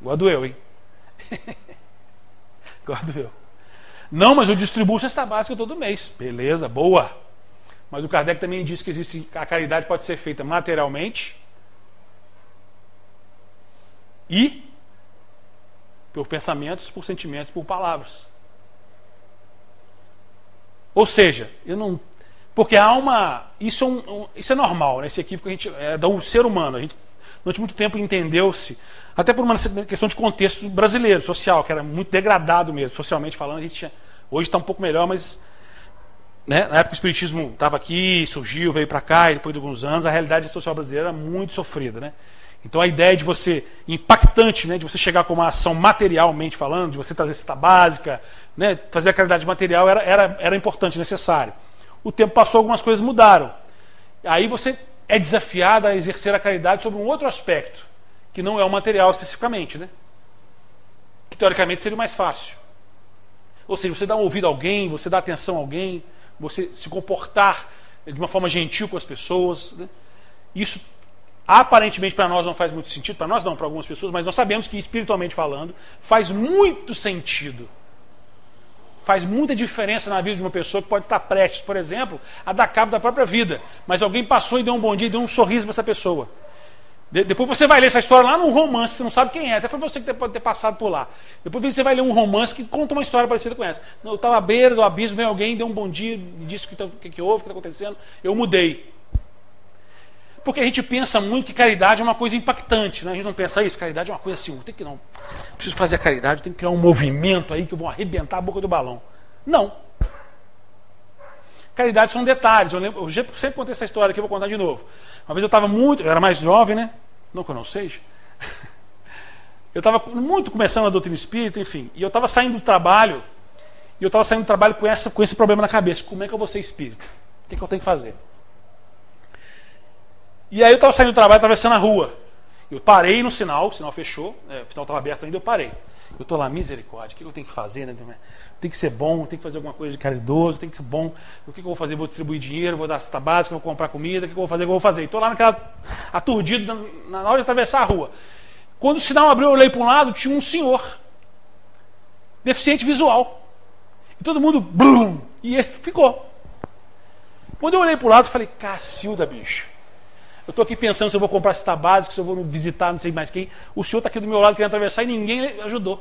guardo eu, hein? guardo eu. Não, mas eu distribuo cesta básica todo mês. Beleza, boa. Mas o Kardec também diz que existe a caridade pode ser feita materialmente e por pensamentos, por sentimentos, por palavras. Ou seja, eu não. Porque há uma. Isso é, um, isso é normal, né? esse equívoco a gente, é do ser humano. A gente, durante muito tempo, entendeu-se, até por uma questão de contexto brasileiro, social, que era muito degradado mesmo, socialmente falando. A gente tinha, hoje está um pouco melhor, mas né, na época o Espiritismo estava aqui, surgiu, veio para cá, e depois de alguns anos, a realidade social brasileira era muito sofrida. Né? Então a ideia de você, impactante, né, de você chegar com uma ação materialmente falando, de você trazer cesta básica, né, fazer a caridade material era, era, era importante, necessário. O tempo passou, algumas coisas mudaram. Aí você é desafiado a exercer a caridade sobre um outro aspecto, que não é o material especificamente, né? Que teoricamente seria o mais fácil. Ou seja, você dá um ouvido a alguém, você dá atenção a alguém, você se comportar de uma forma gentil com as pessoas. Né? Isso aparentemente para nós não faz muito sentido, para nós não, para algumas pessoas, mas nós sabemos que espiritualmente falando faz muito sentido. Faz muita diferença na vida de uma pessoa que pode estar prestes, por exemplo, a dar cabo da própria vida. Mas alguém passou e deu um bom dia, deu um sorriso para essa pessoa. De depois você vai ler essa história lá num romance, você não sabe quem é, até foi você que pode ter passado por lá. Depois você vai ler um romance que conta uma história parecida com essa. Eu estava à beira do abismo, veio alguém, deu um bom dia, disse o que, que, que houve, o que está acontecendo, eu mudei. Porque a gente pensa muito que caridade é uma coisa impactante, né? A gente não pensa isso, caridade é uma coisa assim, tem que não. Preciso fazer a caridade, tem que criar um movimento aí que vão arrebentar a boca do balão. Não. Caridade são detalhes. Eu, lembro, eu sempre contei essa história aqui, vou contar de novo. Uma vez eu estava muito, eu era mais jovem, né? Não que eu não seja. Eu estava muito começando a doutrina espírita, enfim. E eu estava saindo do trabalho, e eu estava saindo do trabalho com, essa, com esse problema na cabeça. Como é que eu vou ser espírita? O que, é que eu tenho que fazer? E aí eu estava saindo do trabalho, atravessando a rua. Eu parei no sinal, o sinal fechou, é, o sinal estava aberto ainda, eu parei. Eu estou lá, misericórdia, o que eu tenho que fazer? Né? Tem que ser bom, tem que fazer alguma coisa de caridoso, tem que ser bom. O que eu vou fazer? Vou distribuir dinheiro, vou dar cesta básica, vou comprar comida, o que eu vou fazer? O que eu vou fazer? Estou lá naquela aturdido, na hora de atravessar a rua. Quando o sinal abriu, eu olhei para um lado, tinha um senhor, deficiente visual. E todo mundo, blum, e ele ficou. Quando eu olhei para o lado, falei, Cacilda, bicho. Eu estou aqui pensando se eu vou comprar cesta básica, se eu vou visitar não sei mais quem. O senhor está aqui do meu lado querendo atravessar e ninguém ajudou.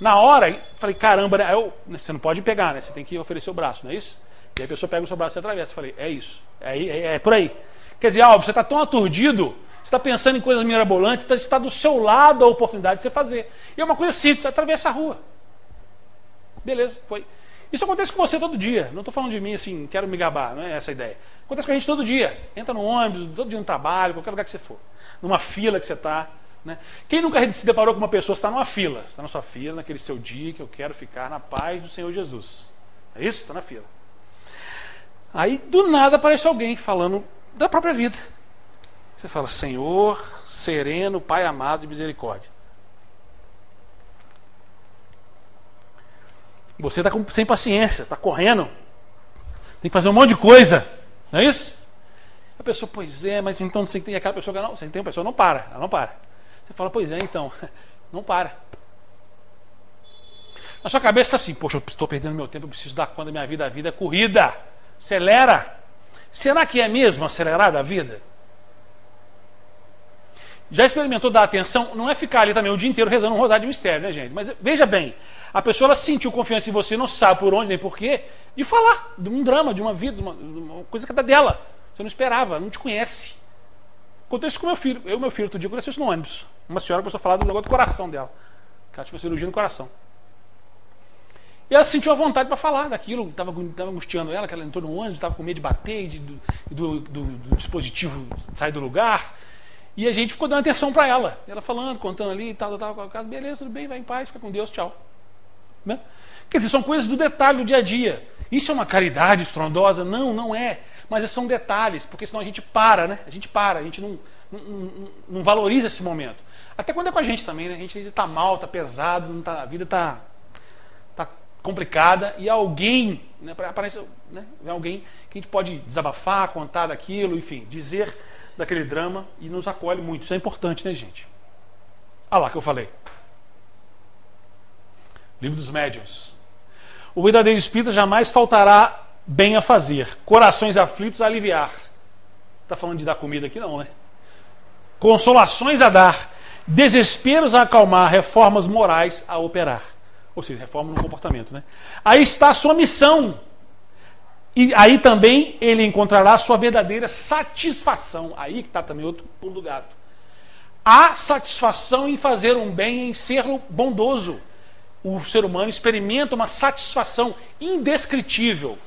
Na hora, falei, caramba, né? eu, você não pode pegar, né? Você tem que oferecer o braço, não é isso? E aí a pessoa pega o seu braço e atravessa. Eu falei, é isso. É, é, é por aí. Quer dizer, Alves, você está tão aturdido, você está pensando em coisas mirabolantes, está do seu lado a oportunidade de você fazer. E é uma coisa simples, atravessa a rua. Beleza, foi. Isso acontece com você todo dia. Não estou falando de mim assim, quero me gabar, não é essa a ideia. Acontece com a gente todo dia. Entra no ônibus, todo dia no trabalho, qualquer lugar que você for. Numa fila que você está. Né? Quem nunca se deparou com uma pessoa está numa fila? Está na sua fila, naquele seu dia que eu quero ficar na paz do Senhor Jesus. É isso? Está na fila. Aí, do nada, aparece alguém falando da própria vida. Você fala, Senhor, sereno, Pai amado de misericórdia. Você está sem paciência, está correndo, tem que fazer um monte de coisa, não é isso? A pessoa, pois é, mas então você tem aquela pessoa que não, você tem uma pessoa não para, ela não para. Você fala, pois é, então, não para. Na sua cabeça está assim, poxa, eu estou perdendo meu tempo, eu preciso dar conta da minha vida, a vida é corrida. Acelera. Será que é mesmo acelerar a vida? Já experimentou dar atenção? Não é ficar ali também o dia inteiro rezando um rosário de mistério, né, gente? Mas veja bem, a pessoa ela sentiu confiança em você, não sabe por onde nem porquê, de falar de um drama, de uma vida, de uma, de uma coisa que é dela. Você não esperava, não te conhece. Aconteceu com meu filho. Eu e meu filho, outro dia, aconteceu isso no ônibus. Uma senhora começou a falar do negócio do coração dela. Que ela tinha cirurgia no coração. E ela sentiu a vontade para falar daquilo, estava angustiando ela, que ela entrou no ônibus, estava com medo de bater, de, do, do, do, do, dispositivo sair do lugar. E a gente ficou dando atenção para ela. Ela falando, contando ali e tal, tal, tal. Beleza, tudo bem, vai em paz, fica com Deus, tchau. Né? Quer dizer, são coisas do detalhe do dia a dia. Isso é uma caridade estrondosa? Não, não é. Mas são detalhes, porque senão a gente para, né? A gente para, a gente não, não, não, não valoriza esse momento. Até quando é com a gente também, né? A gente está mal, está pesado, tá, a vida está complicada e alguém, né, aparece né, alguém que a gente pode desabafar, contar daquilo, enfim, dizer daquele drama e nos acolhe muito. Isso é importante, né, gente? Ah lá que eu falei. Livro dos Médiuns. O verdadeiro espírita jamais faltará bem a fazer, corações aflitos a aliviar. Está falando de dar comida aqui, não, né? Consolações a dar, desesperos a acalmar, reformas morais a operar. Ou seja, reforma no comportamento, né? Aí está a sua missão. E aí também ele encontrará a sua verdadeira satisfação. Aí que está também outro pulo do gato. Há satisfação em fazer um bem, em ser bondoso. O ser humano experimenta uma satisfação indescritível.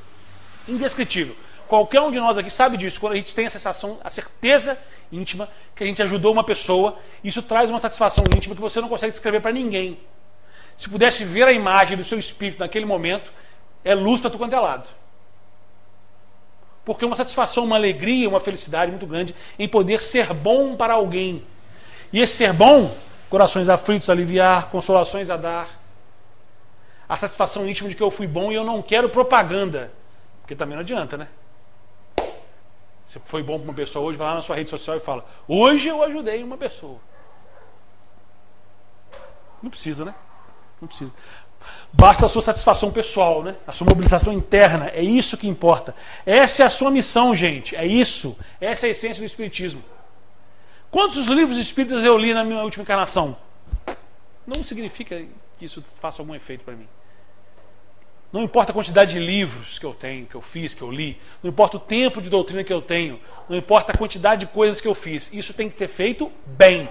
Indescritível. Qualquer um de nós aqui sabe disso. Quando a gente tem a sensação, a certeza íntima que a gente ajudou uma pessoa, isso traz uma satisfação íntima que você não consegue descrever para ninguém. Se pudesse ver a imagem do seu espírito naquele momento, é luz para tu quanto é lado. Porque é uma satisfação, uma alegria, uma felicidade muito grande em poder ser bom para alguém. E esse ser bom, corações aflitos aliviar, consolações a dar. A satisfação íntima de que eu fui bom e eu não quero propaganda. Porque também não adianta, né? Você foi bom para uma pessoa hoje, vai lá na sua rede social e fala: Hoje eu ajudei uma pessoa. Não precisa, né? Não precisa. Basta a sua satisfação pessoal, né? A sua mobilização interna. É isso que importa. Essa é a sua missão, gente. É isso. Essa é a essência do Espiritismo. Quantos livros espíritas eu li na minha última encarnação? Não significa que isso faça algum efeito para mim. Não importa a quantidade de livros que eu tenho, que eu fiz, que eu li. Não importa o tempo de doutrina que eu tenho. Não importa a quantidade de coisas que eu fiz. Isso tem que ser feito bem.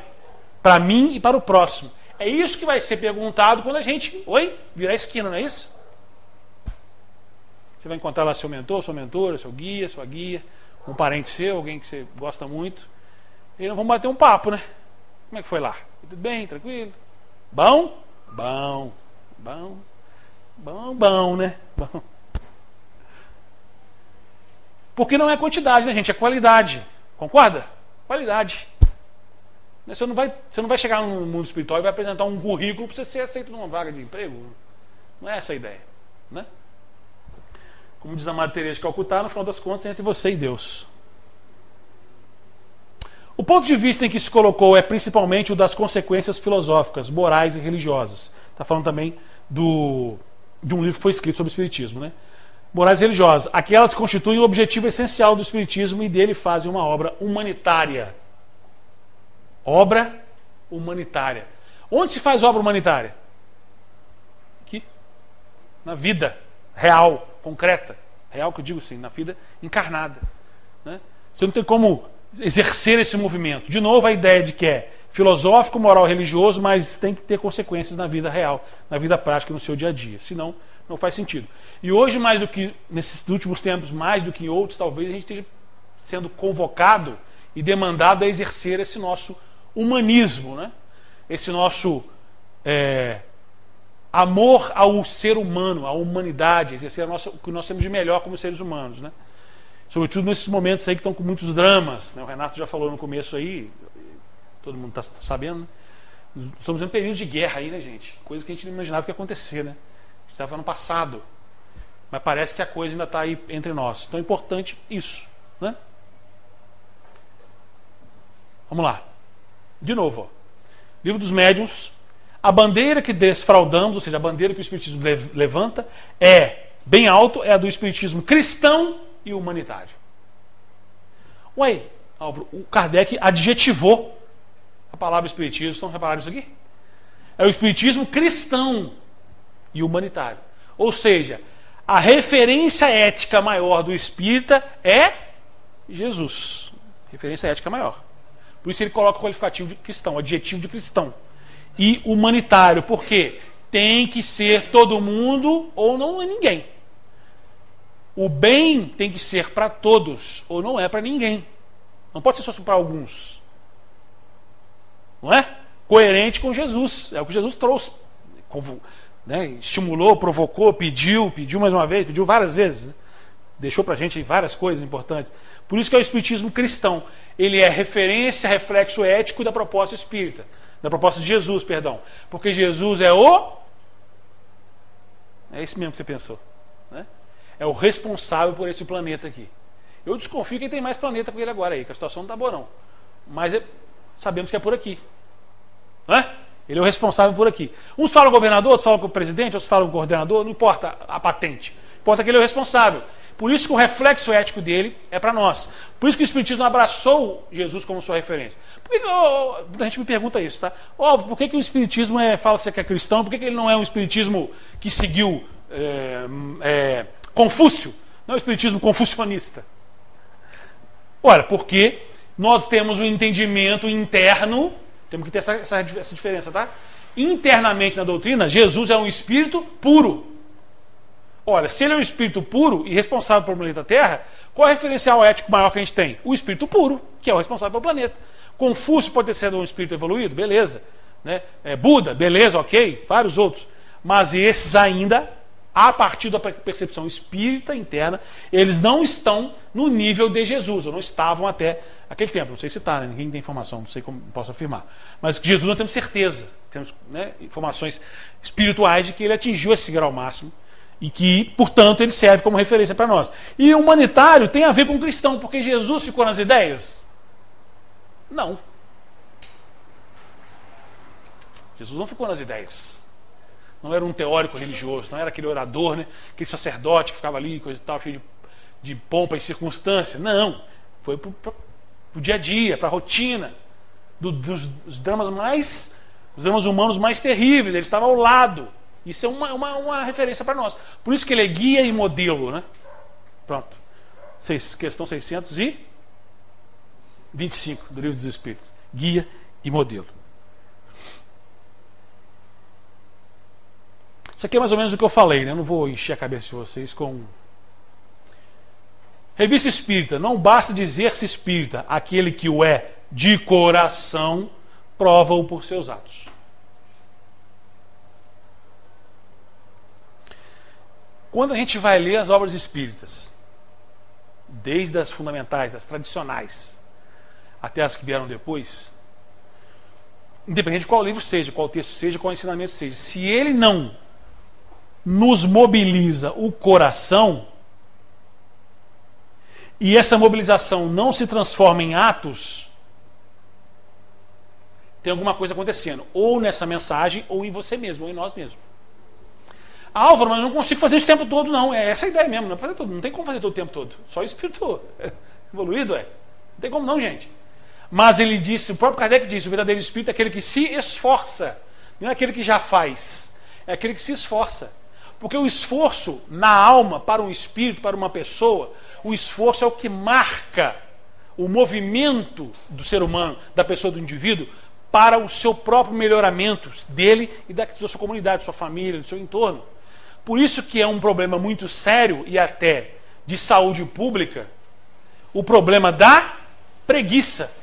Para mim e para o próximo. É isso que vai ser perguntado quando a gente, oi, virar a esquina, não é isso? Você vai encontrar lá seu mentor, sua mentora, seu guia, sua guia, um parente seu, alguém que você gosta muito. E nós vamos bater um papo, né? Como é que foi lá? Tudo bem, tranquilo? Bom? Bom. Bom. Bom, bom, né? Bom. Porque não é quantidade, né, gente? É qualidade. Concorda? Qualidade. Né, você não vai, você não vai chegar no mundo espiritual e vai apresentar um currículo para você ser aceito numa vaga de emprego. Não é essa a ideia. Né? Como diz a Teresa de Calcutá, no final das contas é entre você e Deus. O ponto de vista em que se colocou é principalmente o das consequências filosóficas, morais e religiosas. Está falando também do, de um livro que foi escrito sobre o Espiritismo. Né? Morais religiosas. Aquelas que constituem o objetivo essencial do Espiritismo e dele fazem uma obra humanitária Obra humanitária. Onde se faz obra humanitária? Aqui. Na vida real, concreta. Real que eu digo sim, na vida encarnada. Né? Você não tem como exercer esse movimento. De novo, a ideia de que é filosófico, moral, religioso, mas tem que ter consequências na vida real, na vida prática, no seu dia a dia. Senão, não faz sentido. E hoje, mais do que nesses últimos tempos, mais do que em outros, talvez a gente esteja sendo convocado e demandado a exercer esse nosso humanismo, né? esse nosso é, amor ao ser humano, à humanidade, exercer nossa, o que nós temos de melhor como seres humanos. Né? Sobretudo nesses momentos aí que estão com muitos dramas. Né? O Renato já falou no começo aí, todo mundo está sabendo. Né? Estamos em um período de guerra aí, né, gente? Coisa que a gente não imaginava que ia acontecer, né? A gente estava no passado. Mas parece que a coisa ainda está aí entre nós. Então é importante isso. Né? Vamos lá. De novo, ó. livro dos médiuns. A bandeira que desfraudamos, ou seja, a bandeira que o Espiritismo levanta, é bem alto, é a do Espiritismo cristão e humanitário. Ué, Álvaro, o Kardec adjetivou a palavra Espiritismo. Estão reparando isso aqui? É o Espiritismo cristão e humanitário. Ou seja, a referência ética maior do espírita é Jesus. Referência ética maior. Por isso ele coloca o qualificativo de cristão, adjetivo de cristão. E humanitário, por quê? Tem que ser todo mundo ou não é ninguém. O bem tem que ser para todos ou não é para ninguém. Não pode ser só para alguns. Não é? Coerente com Jesus. É o que Jesus trouxe. Né? Estimulou, provocou, pediu, pediu mais uma vez, pediu várias vezes. Né? Deixou para a gente várias coisas importantes. Por isso que é o Espiritismo cristão ele é referência, reflexo ético da proposta espírita, da proposta de Jesus, perdão. Porque Jesus é o É isso mesmo que você pensou. Né? É o responsável por esse planeta aqui. Eu desconfio que tem mais planeta com ele agora aí, que a situação não está boa não. Mas é, sabemos que é por aqui. Né? Ele é o responsável por aqui. Uns falam governador, outros falam com o presidente, outros falam com o coordenador, não importa a patente. Importa que ele é o responsável. Por isso que o reflexo ético dele é para nós. Por isso que o Espiritismo abraçou Jesus como sua referência. Por que, oh, a gente me pergunta isso, tá? Óbvio, por que, que o Espiritismo é, fala-se que é cristão? Por que, que ele não é um Espiritismo que seguiu é, é, Confúcio? Não é o Espiritismo confucionista. Ora, porque nós temos um entendimento interno, temos que ter essa, essa, essa diferença, tá? Internamente na doutrina, Jesus é um espírito puro. Olha, se ele é um espírito puro e responsável pelo planeta Terra, qual é o referencial ético maior que a gente tem? O espírito puro, que é o responsável pelo planeta. Confúcio pode ter sido um espírito evoluído, beleza. Né? É, Buda, beleza, ok. Vários outros. Mas esses ainda, a partir da percepção espírita interna, eles não estão no nível de Jesus, ou não estavam até aquele tempo. Não sei se está, né? ninguém tem informação, não sei como posso afirmar. Mas Jesus nós temos certeza, temos né, informações espirituais de que ele atingiu esse grau máximo e que, portanto, ele serve como referência para nós. E humanitário tem a ver com cristão, porque Jesus ficou nas ideias? Não. Jesus não ficou nas ideias. Não era um teórico religioso, não era aquele orador, né? aquele sacerdote que ficava ali, coisa e tal, cheio de, de pompa e circunstância. Não. Foi para o dia a dia, para a rotina do, dos, dos dramas mais, os dramas humanos mais terríveis. Ele estava ao lado. Isso é uma, uma, uma referência para nós. Por isso que ele é guia e modelo. Né? Pronto. Seis, questão 625 do Livro dos Espíritos. Guia e modelo. Isso aqui é mais ou menos o que eu falei, né? Eu não vou encher a cabeça de vocês com. Revista Espírita. Não basta dizer-se espírita. Aquele que o é de coração prova-o por seus atos. Quando a gente vai ler as obras espíritas, desde as fundamentais, das tradicionais, até as que vieram depois, independente de qual livro seja, qual texto seja, qual ensinamento seja, se ele não nos mobiliza o coração, e essa mobilização não se transforma em atos, tem alguma coisa acontecendo, ou nessa mensagem, ou em você mesmo, ou em nós mesmos. Álvaro, mas eu não consigo fazer isso o tempo todo, não. É essa a ideia mesmo, não, é fazer tudo. não tem como fazer todo o tempo todo. Só espírito evoluído é. Não tem como não, gente. Mas ele disse, o próprio Kardec disse, o verdadeiro espírito é aquele que se esforça. Não é aquele que já faz. É aquele que se esforça. Porque o esforço na alma, para um espírito, para uma pessoa, o esforço é o que marca o movimento do ser humano, da pessoa, do indivíduo, para o seu próprio melhoramento dele e da sua comunidade, da sua família, do seu entorno. Por isso que é um problema muito sério e até de saúde pública o problema da preguiça.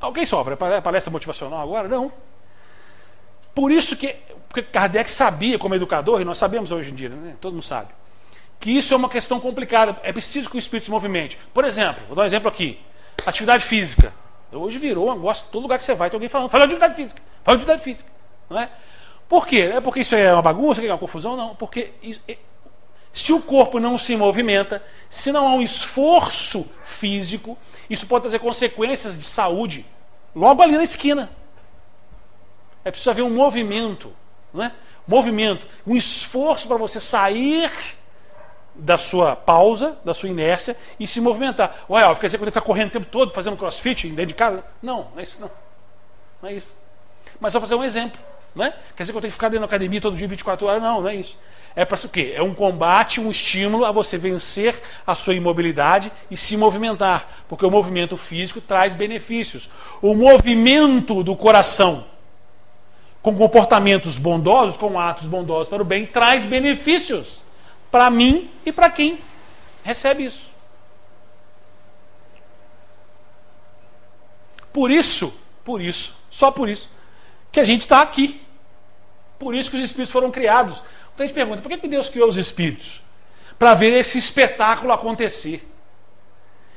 Alguém sofre palestra motivacional agora? Não. Por isso que Kardec sabia, como educador, e nós sabemos hoje em dia, né? todo mundo sabe, que isso é uma questão complicada. É preciso que o espírito se movimente. Por exemplo, vou dar um exemplo aqui: atividade física. Hoje virou um negócio, todo lugar que você vai tem alguém falando, fala de atividade física, fala de atividade física. Não é? Por quê? É porque isso é uma bagunça, é uma confusão? Não, porque se o corpo não se movimenta, se não há um esforço físico, isso pode trazer consequências de saúde logo ali na esquina. É preciso haver um movimento, não é? Movimento, um esforço para você sair da sua pausa, da sua inércia e se movimentar. Ué, quer dizer que eu tenho que ficar correndo o tempo todo, fazendo crossfit dentro de casa? Não, não é isso não. Não é isso. Mas só para um exemplo. Não é? Quer dizer que eu tenho que ficar dentro da academia todo dia 24 horas? Não, não é isso. É para o quê? É um combate, um estímulo a você vencer a sua imobilidade e se movimentar. Porque o movimento físico traz benefícios. O movimento do coração com comportamentos bondosos, com atos bondosos para o bem, traz benefícios para mim e para quem recebe isso. Por isso, por isso, só por isso, que a gente está aqui. Por isso que os espíritos foram criados. Então a gente pergunta: por que Deus criou os espíritos? Para ver esse espetáculo acontecer.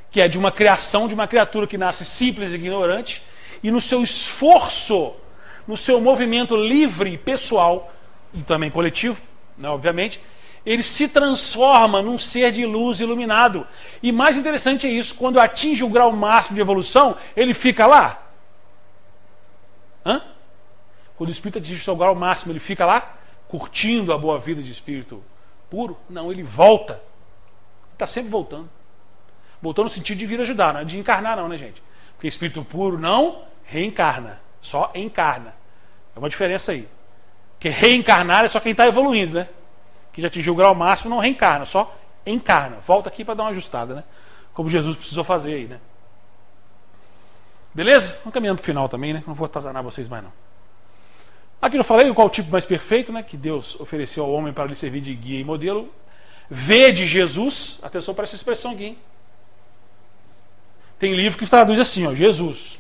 Que é de uma criação de uma criatura que nasce simples e ignorante, e no seu esforço, no seu movimento livre, pessoal e também coletivo, né, obviamente, ele se transforma num ser de luz iluminado. E mais interessante é isso, quando atinge o grau máximo de evolução, ele fica lá. Hã? Quando o espírito atinge o seu grau máximo, ele fica lá, curtindo a boa vida de espírito puro? Não, ele volta. Está sempre voltando. Voltou no sentido de vir ajudar, não é de encarnar, não, né, gente? Porque espírito puro não reencarna, só encarna. É uma diferença aí. Porque reencarnar é só quem está evoluindo, né? Que já atingiu o grau máximo não reencarna, só encarna. Volta aqui para dar uma ajustada, né? Como Jesus precisou fazer aí, né? Beleza? Vamos caminhando para o final também, né? Não vou atazanar vocês mais não. Aqui eu falei qual o tipo mais perfeito, né? Que Deus ofereceu ao homem para lhe servir de guia e modelo. V de Jesus. Atenção para essa expressão aqui, hein? Tem livro que traduz assim, ó, Jesus.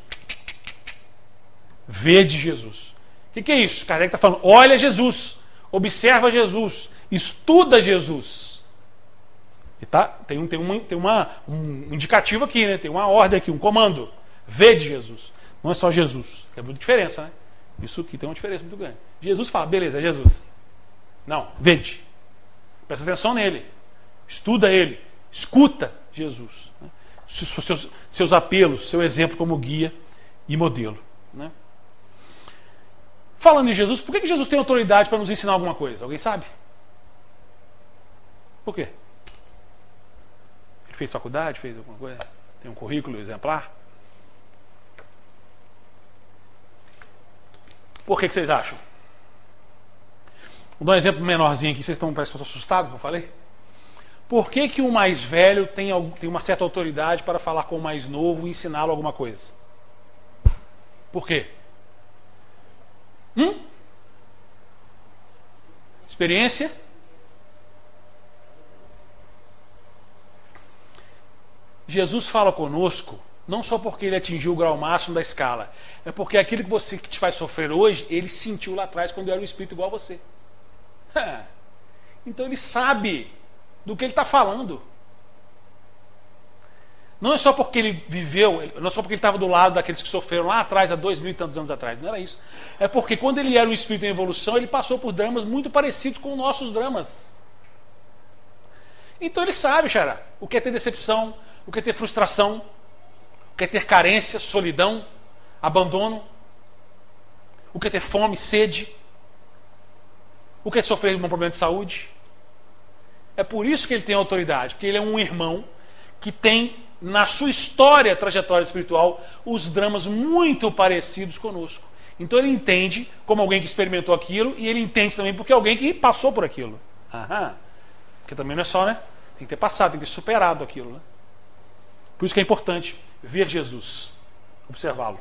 Vê de Jesus. O que, que, é isso? Kardec está falando, olha Jesus, observa Jesus, estuda Jesus. E tá, tem, um, tem, uma, tem uma, um indicativo aqui, né? tem uma ordem aqui, um comando. Vê de Jesus. Não é só Jesus. É muita diferença, né? Isso aqui tem uma diferença muito grande. Jesus fala, beleza, é Jesus. Não, vede. Presta atenção nele. Estuda ele. Escuta Jesus seus, seus apelos, seu exemplo como guia e modelo. Né? Falando em Jesus, por que Jesus tem autoridade para nos ensinar alguma coisa? Alguém sabe? Por quê? Ele fez faculdade, fez alguma coisa? Tem um currículo exemplar? Por que, que vocês acham? Vou dar um exemplo menorzinho aqui, vocês estão, parece que assustados, como eu falei. Por que, que o mais velho tem, tem uma certa autoridade para falar com o mais novo e ensiná-lo alguma coisa? Por quê? Hum? Experiência? Jesus fala conosco não só porque ele atingiu o grau máximo da escala, é porque aquilo que você que te faz sofrer hoje, ele sentiu lá atrás quando era um espírito igual a você. Então ele sabe do que ele está falando. Não é só porque ele viveu, não é só porque ele estava do lado daqueles que sofreram lá atrás, há dois mil e tantos anos atrás. Não era isso. É porque quando ele era um espírito em evolução, ele passou por dramas muito parecidos com os nossos dramas. Então ele sabe, Xará, o que é ter decepção, o que é ter frustração, o que é ter carência, solidão, abandono, o que é ter fome, sede, o que é sofrer um problema de saúde. É por isso que ele tem autoridade, porque ele é um irmão que tem na sua história, trajetória espiritual, os dramas muito parecidos conosco. Então ele entende como alguém que experimentou aquilo e ele entende também porque é alguém que passou por aquilo. Aham. Porque também não é só, né? Tem que ter passado, tem que ter superado aquilo. Né? Por isso que é importante ver Jesus, observá-lo.